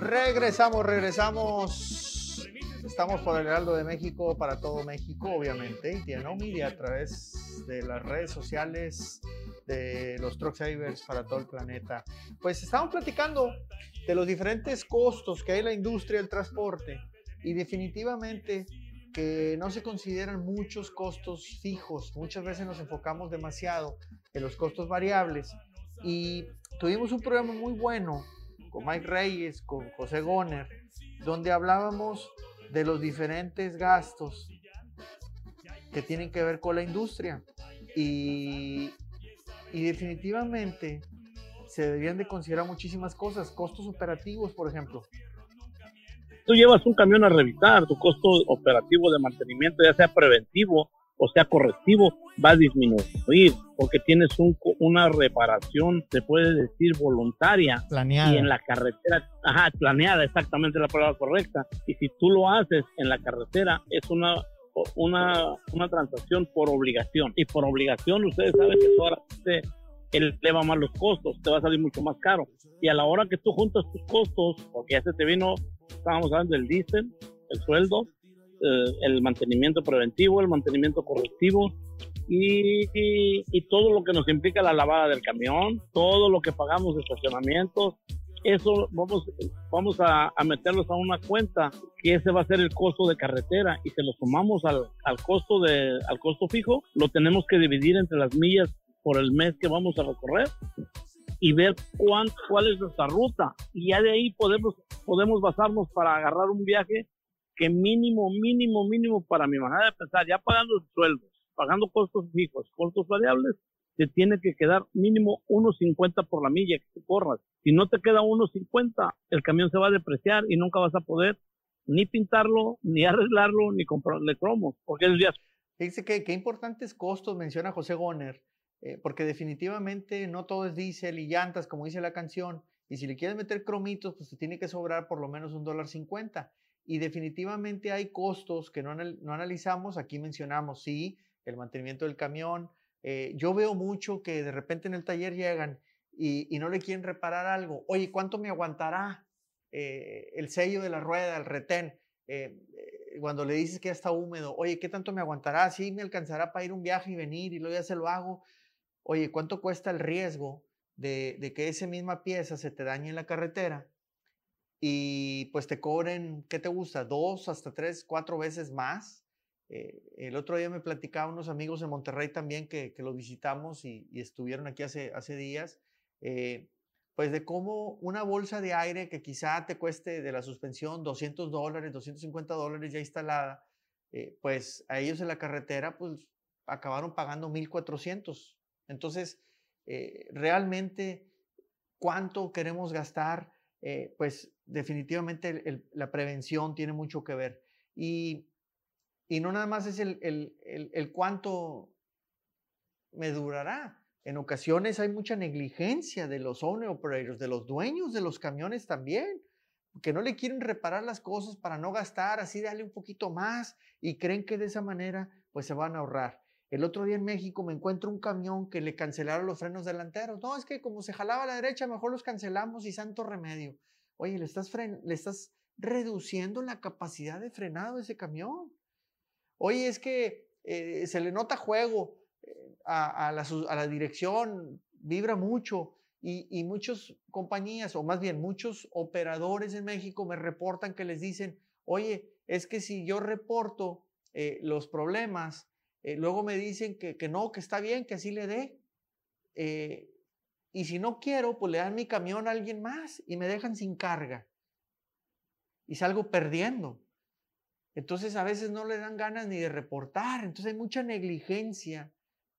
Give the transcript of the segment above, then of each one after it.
Regresamos, regresamos. Estamos por el Heraldo de México para todo México, obviamente, y tiene Media a través de las redes sociales de los Truck Savers para todo el planeta. Pues estamos platicando de los diferentes costos que hay en la industria del transporte y definitivamente que no se consideran muchos costos fijos. Muchas veces nos enfocamos demasiado en los costos variables y tuvimos un programa muy bueno con Mike Reyes, con José Goner, donde hablábamos de los diferentes gastos que tienen que ver con la industria. Y, y definitivamente se deberían de considerar muchísimas cosas, costos operativos, por ejemplo. Tú llevas un camión a revisar, tu costo operativo de mantenimiento, ya sea preventivo o sea correctivo, va a disminuir porque tienes un, una reparación, se puede decir, voluntaria. Planeada. Y en la carretera, ajá, planeada, exactamente la palabra correcta. Y si tú lo haces en la carretera, es una una, una transacción por obligación. Y por obligación, ustedes saben que ahora se eleva más los costos, te va a salir mucho más caro. Y a la hora que tú juntas tus costos, porque ya se te vino, estábamos hablando del diésel, el sueldo, eh, el mantenimiento preventivo, el mantenimiento correctivo y, y, todo lo que nos implica la lavada del camión, todo lo que pagamos de estacionamientos, eso vamos, vamos a, a, meterlos a una cuenta que ese va a ser el costo de carretera y se lo sumamos al, al, costo de, al costo fijo, lo tenemos que dividir entre las millas por el mes que vamos a recorrer y ver cuál es nuestra ruta. Y ya de ahí podemos, podemos basarnos para agarrar un viaje que mínimo, mínimo, mínimo para mi manera de pensar, ya pagando sueldos, pagando costos fijos, costos variables, te tiene que quedar mínimo 1.50 por la milla que te corras. Si no te queda 1.50, el camión se va a depreciar y nunca vas a poder ni pintarlo, ni arreglarlo, ni comprarle cromos, porque es día. Dice que qué importantes costos menciona José Goner, eh, porque definitivamente no todo es diésel y llantas, como dice la canción, y si le quieres meter cromitos, pues te tiene que sobrar por lo menos un dólar cincuenta y definitivamente hay costos que no, no analizamos. Aquí mencionamos, sí, el mantenimiento del camión. Eh, yo veo mucho que de repente en el taller llegan y, no le quieren reparar algo. Oye, ¿cuánto me aguantará eh, el sello de la rueda, el retén? Eh, cuando le dices que ya está húmedo, oye, ¿qué tanto me aguantará? Sí, me alcanzará para ir un viaje y venir y luego ya se lo hago. Oye, ¿cuánto cuesta el riesgo de, de que esa misma pieza se te dañe en la carretera? Y pues te cobren, ¿qué te gusta? Dos hasta tres, cuatro veces más. Eh, el otro día me platicaba unos amigos en Monterrey también que, que lo visitamos y, estuvieron aquí hace, hace días, eh, pues de cómo una bolsa de aire que quizá te cueste de la suspensión 200 dólares, 250 dólares ya instalada, eh, pues a ellos en la carretera pues acabaron pagando 1400. Entonces, realmente, ¿cuánto queremos gastar? Eh, pues definitivamente la prevención tiene mucho que ver. Y, y no nada más es el, el, cuánto me durará. En ocasiones hay mucha negligencia de los owner operators, de los dueños de los camiones también, que no le quieren reparar las cosas para no gastar, así darle un poquito más y creen que de esa manera pues se van a ahorrar. El otro día en México me encuentro un camión que le cancelaron los frenos delanteros. No, es que como se jalaba a la derecha, mejor los cancelamos y santo remedio. Oye, le estás, le estás reduciendo la capacidad de frenado de ese camión. Oye, es que eh, se le nota juego eh, a, la, dirección, vibra mucho. Y, y muchas compañías, o más bien muchos operadores en México me reportan que les dicen, oye, es que si yo reporto eh, los problemas, eh, luego me dicen que, que, no, que está bien, que así le dé. Eh, y si no quiero, pues le dan mi camión a alguien más y me dejan sin carga. Y salgo perdiendo. Entonces a veces no le dan ganas ni de reportar. Entonces hay mucha negligencia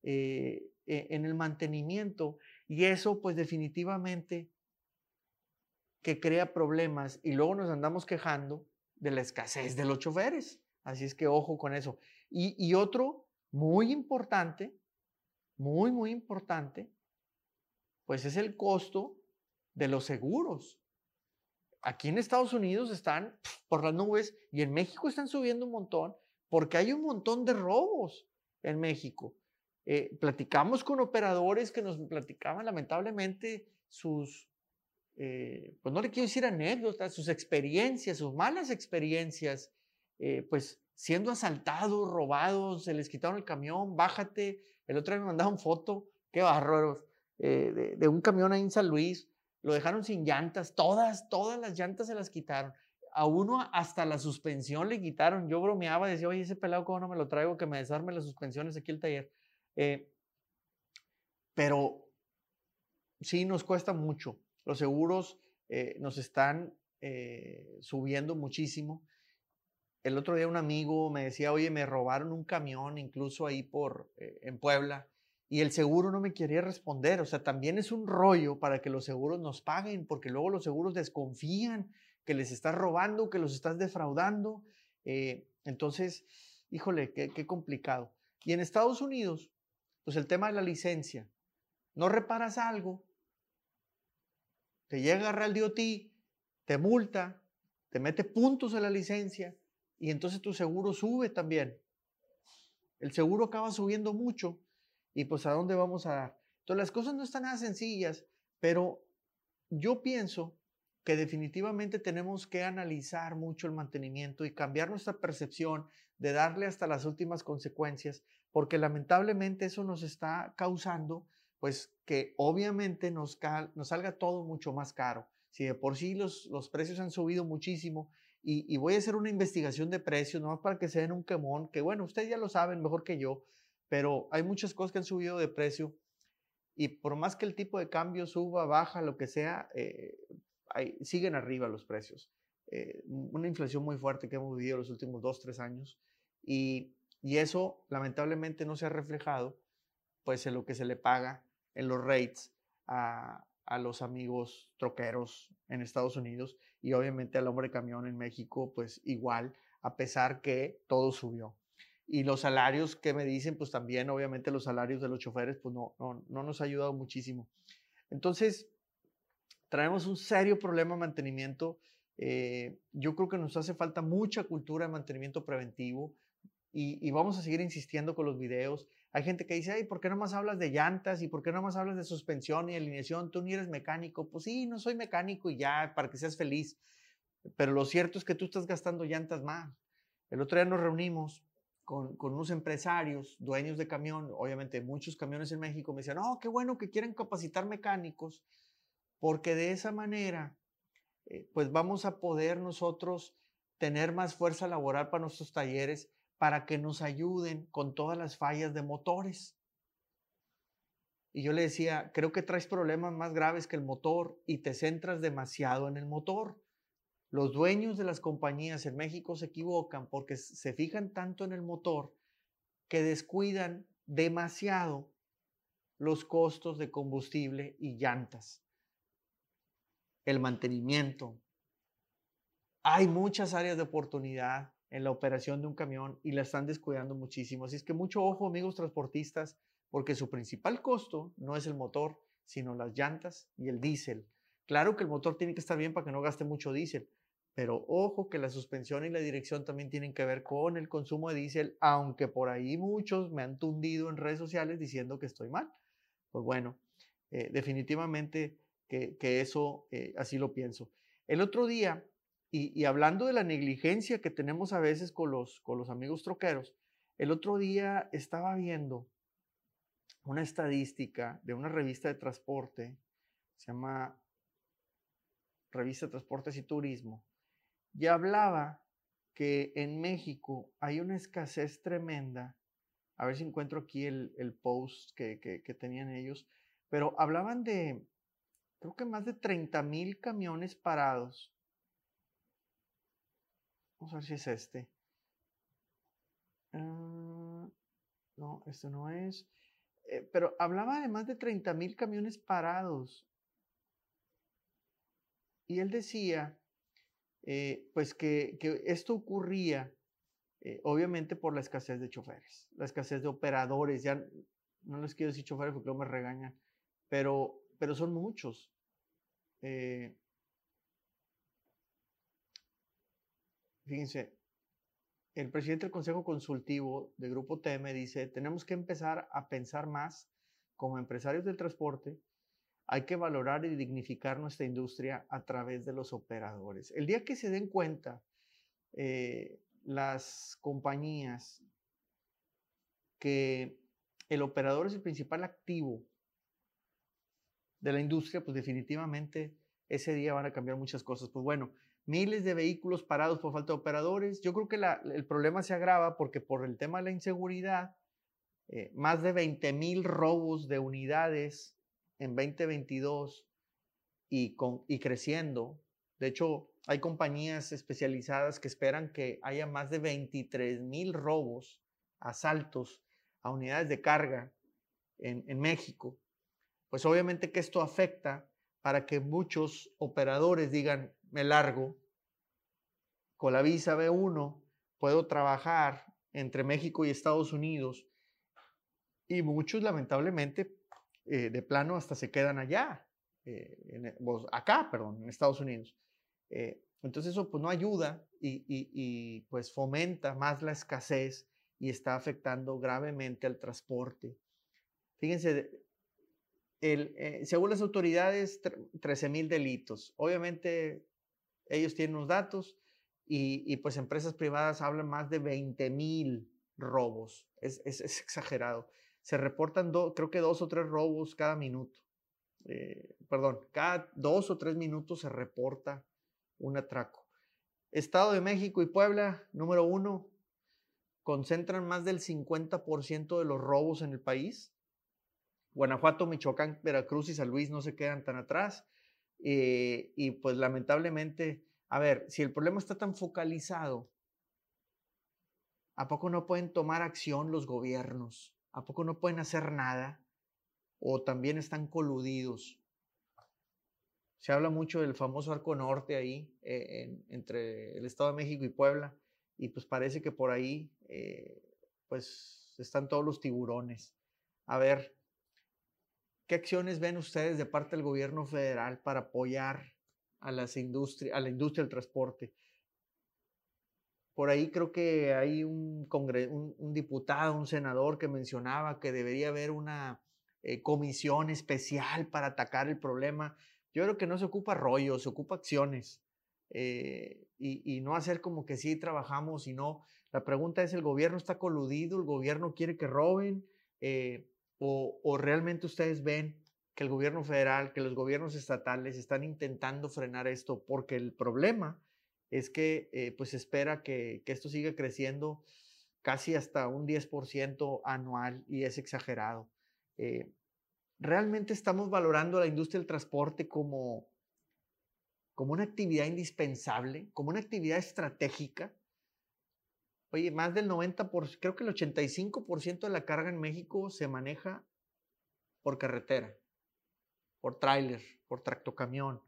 eh, e, en el mantenimiento y eso pues definitivamente que crea problemas y luego nos andamos quejando de la escasez de los choferes. Así es que ojo con eso. Y, y otro muy importante, muy, muy importante, pues es el costo de los seguros. Aquí en Estados Unidos están por las nubes y en México están subiendo un montón porque hay un montón de robos en México. Eh, platicamos con operadores que nos platicaban lamentablemente sus, eh, pues no le quiero decir anécdotas, sus experiencias, sus malas experiencias, eh, pues siendo asaltados, robados, se les quitaron el camión, bájate. El otro día me mandaron foto, qué bárbaros, de, de, un camión ahí en San Luis, lo dejaron sin llantas, todas, todas las llantas se las quitaron. A uno hasta la suspensión le quitaron. Yo bromeaba, decía, oye, ese pelado, ¿cómo no me lo traigo? Que me desarme las suspensiones aquí el taller. Eh, pero sí nos cuesta mucho. Los seguros eh, nos están eh, subiendo muchísimo. El otro día un amigo me decía, oye, me robaron un camión incluso ahí por, en Puebla, y el seguro no me quería responder. O sea, también es un rollo para que los seguros nos paguen, porque luego los seguros desconfían que les estás robando, que los estás defraudando. entonces, híjole, qué, qué complicado. Y en Estados Unidos, pues el tema de la licencia. No reparas algo, te llega a Real DOT, te multa, te mete puntos en la licencia y entonces tu seguro sube también. El seguro acaba subiendo mucho y pues a dónde vamos a dar. Entonces las cosas no están nada sencillas, pero yo pienso que definitivamente tenemos que analizar mucho el mantenimiento y cambiar nuestra percepción de darle hasta las últimas consecuencias porque lamentablemente eso nos está causando, pues que obviamente nos, nos salga todo mucho más caro. Si de por sí los, los precios han subido muchísimo y, voy a hacer una investigación de precios, no para que se den un quemón, que bueno, ustedes ya lo saben mejor que yo, pero hay muchas cosas que han subido de precio y por más que el tipo de cambio suba, baja, lo que sea, eh, siguen arriba los precios. Eh, una inflación muy fuerte que hemos vivido los últimos dos, tres años y y eso lamentablemente no se ha reflejado pues en lo que se le paga en los rates a, los amigos troqueros en Estados Unidos y obviamente al hombre camión en México pues igual, a pesar que todo subió. Y los salarios que me dicen, pues también obviamente los salarios de los choferes pues no, no, nos ha ayudado muchísimo. Entonces, traemos un serio problema de mantenimiento. Eh, yo creo que nos hace falta mucha cultura de mantenimiento preventivo, y, vamos a seguir insistiendo con los videos. Hay gente que dice, ay, ¿por qué no más hablas de llantas? ¿Y por qué no más hablas de suspensión y alineación? Tú ni eres mecánico. Pues sí, no soy mecánico y ya, para que seas feliz. Pero lo cierto es que tú estás gastando llantas más. El otro día nos reunimos con, con unos empresarios, dueños de camión, obviamente muchos camiones en México, me decían, oh, qué bueno que quieren capacitar mecánicos, porque de esa manera, eh, pues vamos a poder nosotros tener más fuerza laboral para nuestros talleres para que nos ayuden con todas las fallas de motores. Y yo le decía, creo que traes problemas más graves que el motor y te centras demasiado en el motor. Los dueños de las compañías en México se equivocan porque se fijan tanto en el motor que descuidan demasiado los costos de combustible y llantas. El mantenimiento. Hay muchas áreas de oportunidad en la operación de un camión y la están descuidando muchísimo. Así es que mucho ojo, amigos transportistas, porque su principal costo no es el motor, sino las llantas y el diésel. Claro que el motor tiene que estar bien para que no gaste mucho diésel, pero ojo que la suspensión y la dirección también tienen que ver con el consumo de diésel, aunque por ahí muchos me han tundido en redes sociales diciendo que estoy mal. Pues bueno, eh, definitivamente que, eso eh, así lo pienso. El otro día y, hablando de la negligencia que tenemos a veces con los, con los amigos troqueros, el otro día estaba viendo una estadística de una revista de transporte, se llama Revista de Transportes y Turismo, y hablaba que en México hay una escasez tremenda. A ver si encuentro aquí el, post que, que, que, tenían ellos, pero hablaban de, creo que más de 30 mil camiones parados Vamos a ver si es este. Ah, no, este no es. Eh, pero hablaba de más de 30 mil camiones parados. Y él decía, eh, pues que, esto ocurría, eh, obviamente por la escasez de choferes, la escasez de operadores. Ya no les quiero decir choferes porque no me regañan, pero, pero son muchos. Fíjense, el presidente del Consejo Consultivo de Grupo TM dice, tenemos que empezar a pensar más como empresarios del transporte, hay que valorar y dignificar nuestra industria a través de los operadores. El día que se den cuenta eh, las compañías que el operador es el principal activo de la industria, pues definitivamente ese día van a cambiar muchas cosas. Pues bueno, miles de vehículos parados por falta de operadores. Yo creo que el problema se agrava porque por el tema de la inseguridad, eh, más de 20 mil robos de unidades en 2022 y, con, y creciendo. De hecho, hay compañías especializadas que esperan que haya más de 23 mil robos, asaltos a unidades de carga en, en México. Pues obviamente que esto afecta para que muchos operadores digan, me largo, con la visa B1 puedo trabajar entre México y Estados Unidos y muchos lamentablemente eh, de plano hasta se quedan allá, eh, en, acá, perdón, en Estados Unidos. Eh, entonces eso pues no ayuda y, pues fomenta más la escasez y está afectando gravemente al transporte. Fíjense, el, según las autoridades, 13 mil delitos. Obviamente ellos tienen los datos y, pues empresas privadas hablan más de 20 mil robos. Es, es, exagerado. Se reportan, creo que dos o tres robos cada minuto. Eh, perdón, cada dos o tres minutos se reporta un atraco. Estado de México y Puebla, número uno, concentran más del 50% de los robos en el país. Guanajuato, Michoacán, Veracruz y San Luis no se quedan tan atrás. Eh, y pues lamentablemente, a ver, si el problema está tan focalizado, ¿a poco no pueden tomar acción los gobiernos? ¿A poco no pueden hacer nada? ¿O también están coludidos? Se habla mucho del famoso arco norte ahí, eh, entre el Estado de México y Puebla, y pues parece que por ahí, eh, pues están todos los tiburones. A ver, ¿Qué acciones ven ustedes de parte del gobierno federal para apoyar a, las industria, a la industria del transporte? Por ahí creo que hay un, un, diputado, un senador que mencionaba que debería haber una eh, comisión especial para atacar el problema. Yo creo que no se ocupa rollo, se ocupa acciones. Eh, y, no hacer como que sí trabajamos, sino la pregunta es, ¿el gobierno está coludido? ¿El gobierno quiere que roben? Eh, o, realmente ustedes ven que el gobierno federal, que los gobiernos estatales están intentando frenar esto? Porque el problema es que eh, pues espera que, esto siga creciendo casi hasta un 10% anual y es exagerado. Eh, ¿Realmente estamos valorando la industria del transporte como, como una actividad indispensable, como una actividad estratégica? Oye, más del 90%, creo que el 85% de la carga en México se maneja por carretera, por tráiler, por tractocamión.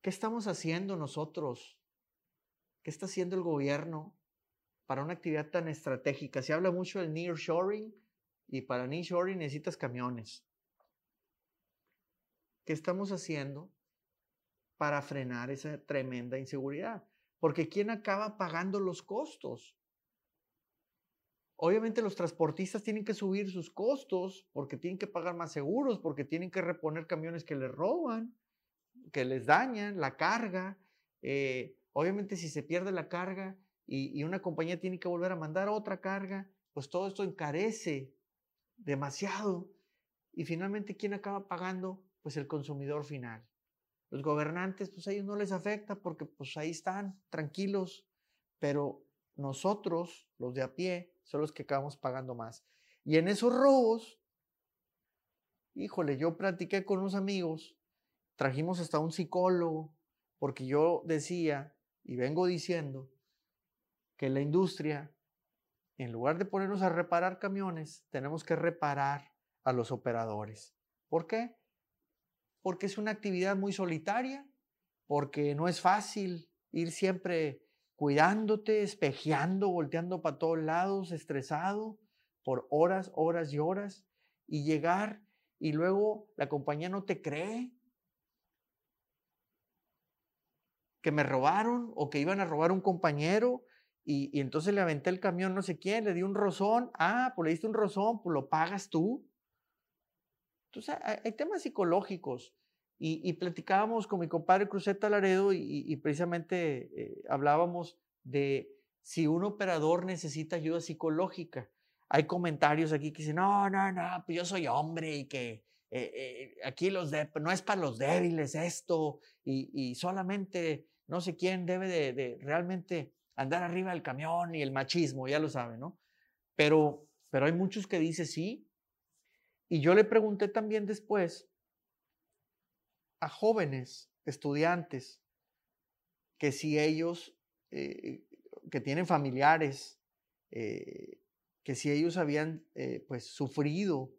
¿Qué estamos haciendo nosotros? ¿Qué está haciendo el gobierno para una actividad tan estratégica? Se habla mucho del nearshoring y para nearshoring necesitas camiones. ¿Qué estamos haciendo para frenar esa tremenda inseguridad? Porque ¿quién acaba pagando los costos? Obviamente los transportistas tienen que subir sus costos porque tienen que pagar más seguros, porque tienen que reponer camiones que les roban, que les dañan, la carga. Eh, obviamente si se pierde la carga y, y una compañía tiene que volver a mandar otra carga, pues todo esto encarece demasiado. Y finalmente, ¿quién acaba pagando? Pues el consumidor final. Los gobernantes, pues a ellos no les afecta porque pues ahí están, tranquilos, pero nosotros, los de a pie, son los que acabamos pagando más. Y en esos robos, híjole, yo platiqué con unos amigos, trajimos hasta un psicólogo, porque yo decía y vengo diciendo que la industria, en lugar de ponernos a reparar camiones, tenemos que reparar a los operadores. ¿Por qué? Porque es una actividad muy solitaria, porque no es fácil ir siempre cuidándote, espejeando, volteando para todos lados, estresado por horas, horas y horas, y llegar y luego la compañía no te cree. que me robaron o que iban a robar un compañero y, entonces le aventé el camión no sé quién, le di un rozón, ah, pues le diste un rozón, pues lo pagas tú. Entonces hay, temas psicológicos y, platicábamos con mi compadre Cruzeta Laredo y, precisamente eh, hablábamos de si un operador necesita ayuda psicológica. Hay comentarios aquí que dicen, no, no, no, pues yo soy hombre y que eh, eh, aquí los no es para los débiles esto y, solamente no sé quién debe de, realmente andar arriba del camión y el machismo, ya lo saben, ¿no? Pero, pero hay muchos que dicen sí. Y yo le pregunté también después a jóvenes estudiantes que si ellos, eh, que tienen familiares, que si ellos habían pues sufrido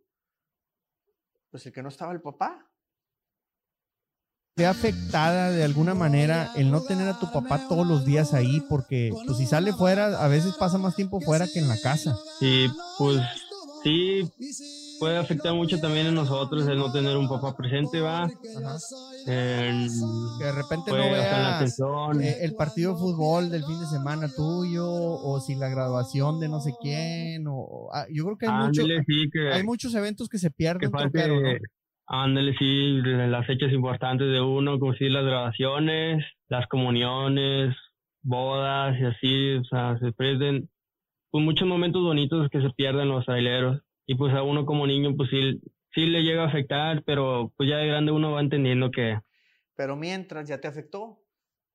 pues el que no estaba el papá. ¿Te afectada de alguna manera el no tener a tu papá todos los días ahí? Porque pues si sale fuera, a veces pasa más tiempo fuera que en la casa. Sí, pues sí, puede afectar mucho también en nosotros el no tener un papá presente, va. que de repente no veas eh, el partido de fútbol del fin de semana tuyo, o si la graduación de no sé quién, o ah, yo creo que hay, hay muchos eventos que se pierden. Ándale, sí, las fechas importantes de uno, como si las graduaciones, las comuniones, bodas y así, o sea, se pierden pues muchos momentos bonitos que se pierden los traileros y pues a uno como niño pues sí, sí le llega a afectar, pero pues ya de grande uno va entendiendo que... Pero mientras ya te afectó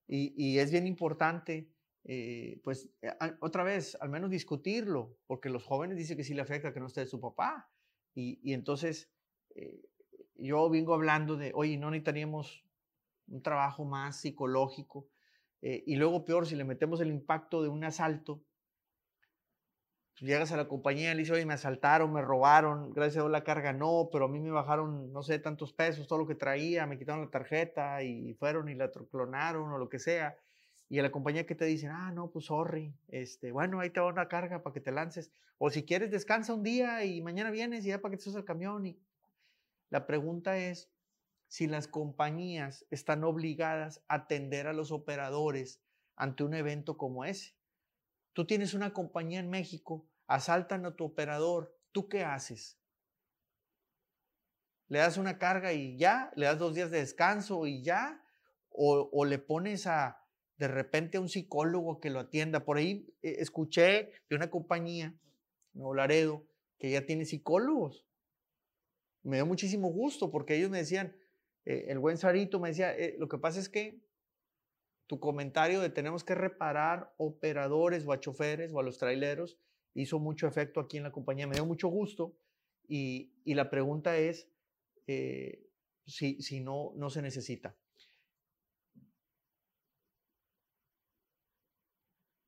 y, y es bien importante eh, pues eh, otra vez, al menos discutirlo, porque los jóvenes dicen que sí le afecta que no esté su papá. Y, y entonces eh, yo vengo hablando de, oye, no necesitaríamos un trabajo más psicológico. y luego peor, si le metemos el impacto de un asalto, llegas a la compañía y le dices, oye, me asaltaron, me robaron, gracias a Dios la carga no, pero a mí me bajaron, no sé, tantos pesos, todo lo que traía, me quitaron la tarjeta y fueron y la clonaron o lo que sea. Y a la compañía que te dicen, ah, no, pues sorry, este, bueno, ahí te va una carga para que te lances. O si quieres, descansa un día y mañana vienes y ya para que te subas al camión. Y la pregunta es si las compañías están obligadas a atender a los operadores ante un evento como ese. Tú tienes una compañía en México asaltan a tu operador, ¿tú qué haces? ¿Le das una carga y ya? ¿Le das dos días de descanso y ya? ¿O, le pones a de repente a un psicólogo que lo atienda? Por ahí eh, escuché de una compañía, Nuevo Laredo, que ya tiene psicólogos. Me dio muchísimo gusto porque ellos me decían, eh, el buen Sarito me decía, eh, lo que pasa es que tu comentario de tenemos que reparar operadores o a choferes o a los traileros hizo mucho efecto aquí en la compañía, me dio mucho gusto y, la pregunta es eh, si, si no, no se necesita.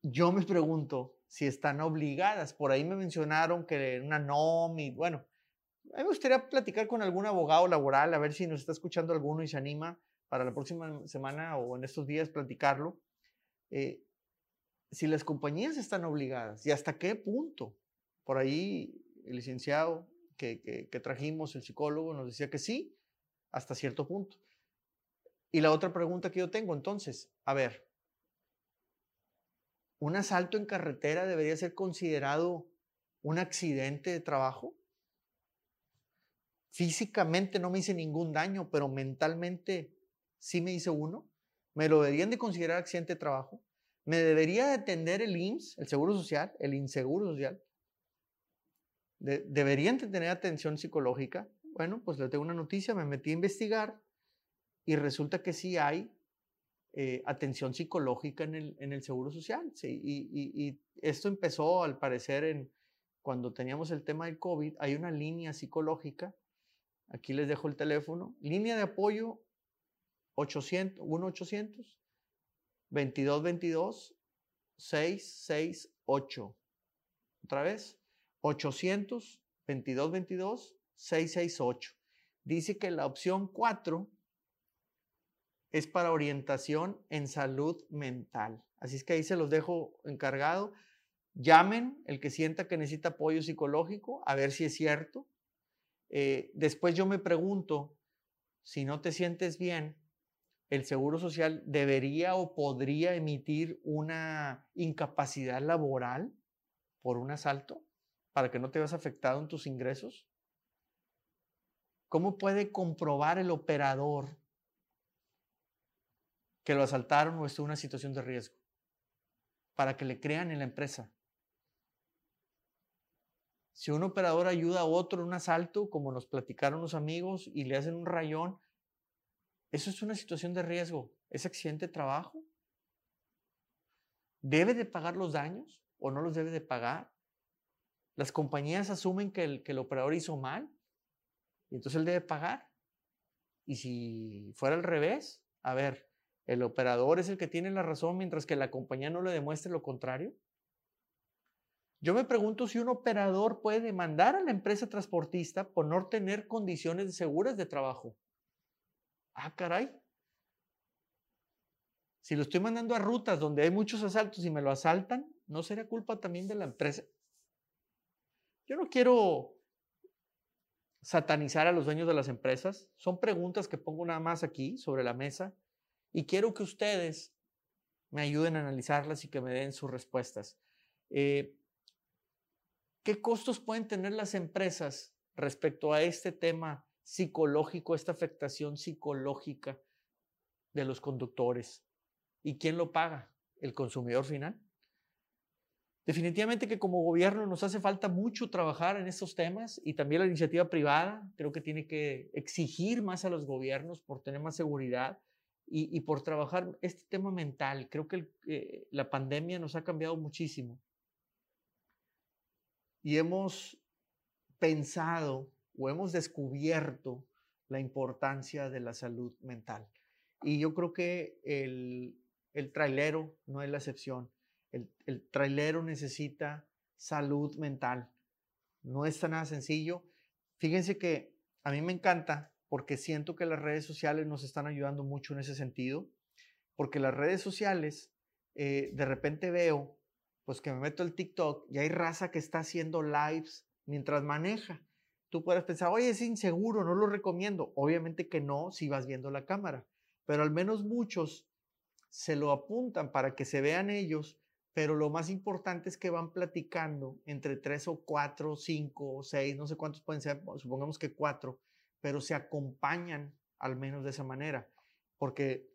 Yo me pregunto si están obligadas, por ahí me mencionaron que una NOM y bueno, a mí me gustaría platicar con algún abogado laboral, a ver si nos está escuchando alguno y se anima para la próxima semana o en estos días platicarlo. Eh, si las compañías están obligadas y hasta qué punto. Por ahí el licenciado que, trajimos, el psicólogo, nos decía que sí, hasta cierto punto. Y la otra pregunta que yo tengo entonces, a ver, ¿un asalto en carretera debería ser considerado un accidente de trabajo? Físicamente no me hice ningún daño, pero mentalmente sí me hice uno. ¿Me lo deberían de considerar accidente de trabajo? ¿Me debería atender el IMSS, el Seguro Social, el Inseguro Social? ¿Deberían tener atención psicológica? Bueno, pues le tengo una noticia, me metí a investigar y resulta que sí hay eh, atención psicológica en el, Seguro Social. Y, esto empezó, al parecer, cuando teníamos el tema del COVID, hay una línea psicológica. Aquí les dejo el teléfono. Línea de apoyo 800, 1-800 2222 668. Otra vez, 800 2222 668. Dice que la opción 4 es para orientación en salud mental. Así es que ahí se los dejo encargado. Llamen el que sienta que necesita apoyo psicológico, a ver si es cierto. Eh, después yo me pregunto, si no te sientes bien, el Seguro Social debería o podría emitir una incapacidad laboral por un asalto para que no te veas afectado en tus ingresos? ¿Cómo puede comprobar el operador que lo asaltaron o está en una situación de riesgo? Para que le crean en la empresa. Si un operador ayuda a otro en un asalto, como nos platicaron los amigos, y le hacen un rayón, eso es una situación de riesgo. ¿Es accidente de trabajo? ¿Debe de pagar los daños o no los debe de pagar? Las compañías asumen que el, que el operador hizo mal y entonces él debe pagar. Y si fuera al revés, a ver, el operador es el que tiene la razón mientras que la compañía no le demuestre lo contrario. Yo me pregunto si un operador puede demandar a la empresa transportista por no tener condiciones seguras de trabajo. Ah, caray. Si lo estoy mandando a rutas donde hay muchos asaltos y me lo asaltan, ¿no sería culpa también de la empresa? Yo no quiero satanizar a los dueños de las empresas. Son preguntas que pongo nada más aquí sobre la mesa y quiero que ustedes me ayuden a analizarlas y que me den sus respuestas. Eh, ¿Qué costos pueden tener las empresas respecto a este tema psicológico, esta afectación psicológica de los conductores? ¿Y quién lo paga? ¿El consumidor final? Definitivamente que como gobierno nos hace falta mucho trabajar en estos temas y también la iniciativa privada creo que tiene que exigir más a los gobiernos por tener más seguridad y, por trabajar este tema mental. Creo que eh, la pandemia nos ha cambiado muchísimo y hemos pensado o hemos descubierto la importancia de la salud mental. Y yo creo que el, el trailero no es la excepción. El, el trailero necesita salud mental. No es tan nada sencillo. Fíjense que a mí me encanta porque siento que las redes sociales nos están ayudando mucho en ese sentido, porque las redes sociales, eh, de repente veo pues que me meto el TikTok y hay raza que está haciendo lives mientras maneja. Tú puedes pensar, oye, es inseguro, no lo recomiendo. Obviamente que no si vas viendo la cámara, pero al menos muchos se lo apuntan para que se vean ellos, pero lo más importante es que van platicando entre tres o cuatro, cinco o seis, no sé cuántos pueden ser, supongamos que cuatro, pero se acompañan al menos de esa manera, porque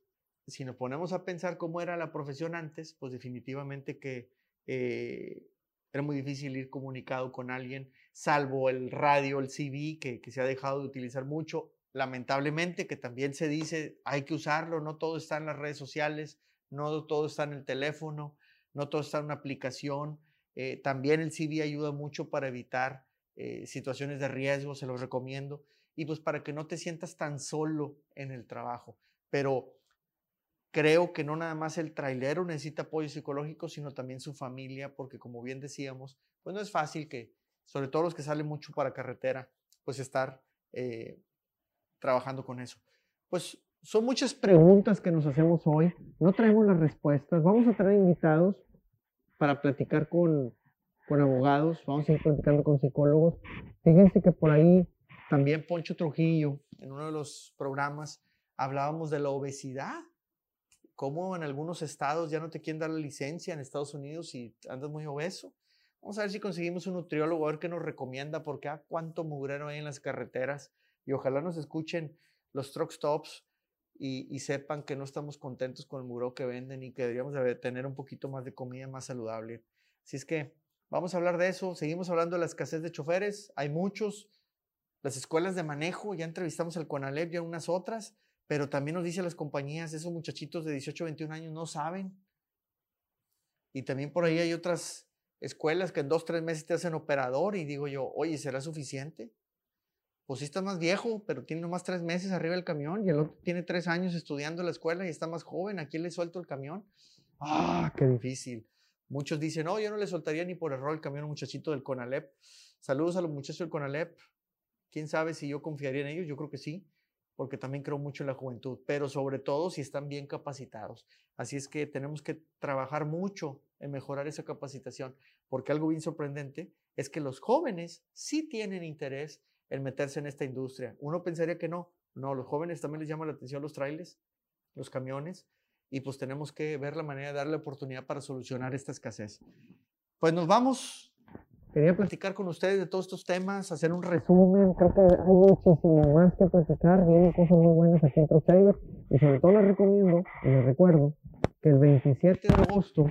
si nos ponemos a pensar cómo era la profesión antes, pues definitivamente que eh, era muy difícil ir comunicado con alguien, salvo el radio, el CV, que, que se ha dejado de utilizar mucho. Lamentablemente, que también se dice, hay que usarlo, no todo está en las redes sociales, no todo está en el teléfono, no todo está en una aplicación. Eh, también el CV ayuda mucho para evitar eh, situaciones de riesgo, se los recomiendo. Y pues para que no te sientas tan solo en el trabajo. Pero Creo que no nada más el trailero necesita apoyo psicológico, sino también su familia, porque como bien decíamos, pues no es fácil que, sobre todo los que salen mucho para carretera, pues estar eh, trabajando con eso. Pues son muchas preguntas que nos hacemos hoy. No traemos las respuestas. Vamos a traer invitados para platicar con, con abogados. Vamos a ir platicando con psicólogos. Fíjense que por ahí también Poncho Trujillo, en uno de los programas, hablábamos de la obesidad cómo en algunos estados ya no te quieren dar la licencia en Estados Unidos y andas muy obeso. Vamos a ver si conseguimos un nutriólogo, a ver qué nos recomienda, porque ah, cuánto mugrero hay en las carreteras. Y ojalá nos escuchen los truck stops y, sepan que no estamos contentos con el mugrero que venden y que deberíamos tener un poquito más de comida más saludable. Así es que vamos a hablar de eso. Seguimos hablando de la escasez de choferes. Hay muchos. Las escuelas de manejo, ya entrevistamos al CONALEP y a unas otras pero también nos dicen las compañías, esos muchachitos de 18, 21 años no saben. Y también por ahí hay otras escuelas que en dos, tres meses te hacen operador y digo yo, oye, ¿será suficiente? Pues sí estás más viejo, pero tiene nomás tres meses arriba del camión y el otro tiene tres años estudiando la escuela y está más joven. ¿A quién le suelto el camión? ¡Ah, qué difícil! Muchos dicen, no, yo no le soltaría ni por error el camión a un muchachito del CONALEP. Saludos a los muchachos del CONALEP. ¿Quién sabe si yo confiaría en ellos? Yo creo que sí porque también creo mucho en la juventud, pero sobre todo si están bien capacitados. Así es que tenemos que trabajar mucho en mejorar esa capacitación, porque algo bien sorprendente es que los jóvenes sí tienen interés en meterse en esta industria. Uno pensaría que no, no, los jóvenes también les llama la atención los trailers. los camiones y pues tenemos que ver la manera de darle oportunidad para solucionar esta escasez. Pues nos vamos. Quería platicar con ustedes de todos estos temas, hacer un resumen. Creo que hay muchísimo más que platicar. Vienen cosas muy buenas aquí en Truck Y sobre todo les recomiendo y les recuerdo que el 27 de agosto,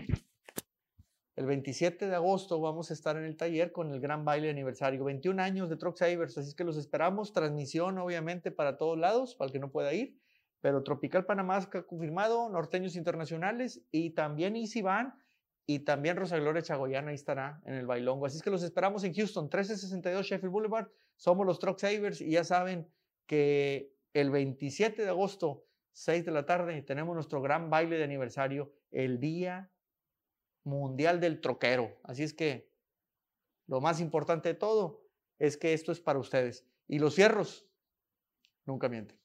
el 27 de agosto vamos a estar en el taller con el gran baile de aniversario. 21 años de Truck así que los esperamos. Transmisión, obviamente, para todos lados, para el que no pueda ir. Pero Tropical Panamá ha confirmado, Norteños Internacionales y también Easy Van y también Rosa Gloria Chagoyana ahí estará en el bailongo. Así es que los esperamos en Houston, 1362 Sheffield Boulevard. Somos los Truck Savers y ya saben que el 27 de agosto, 6 de la tarde, tenemos nuestro gran baile de aniversario, el Día Mundial del Troquero. Así es que lo más importante de todo es que esto es para ustedes. Y los cierros nunca mienten.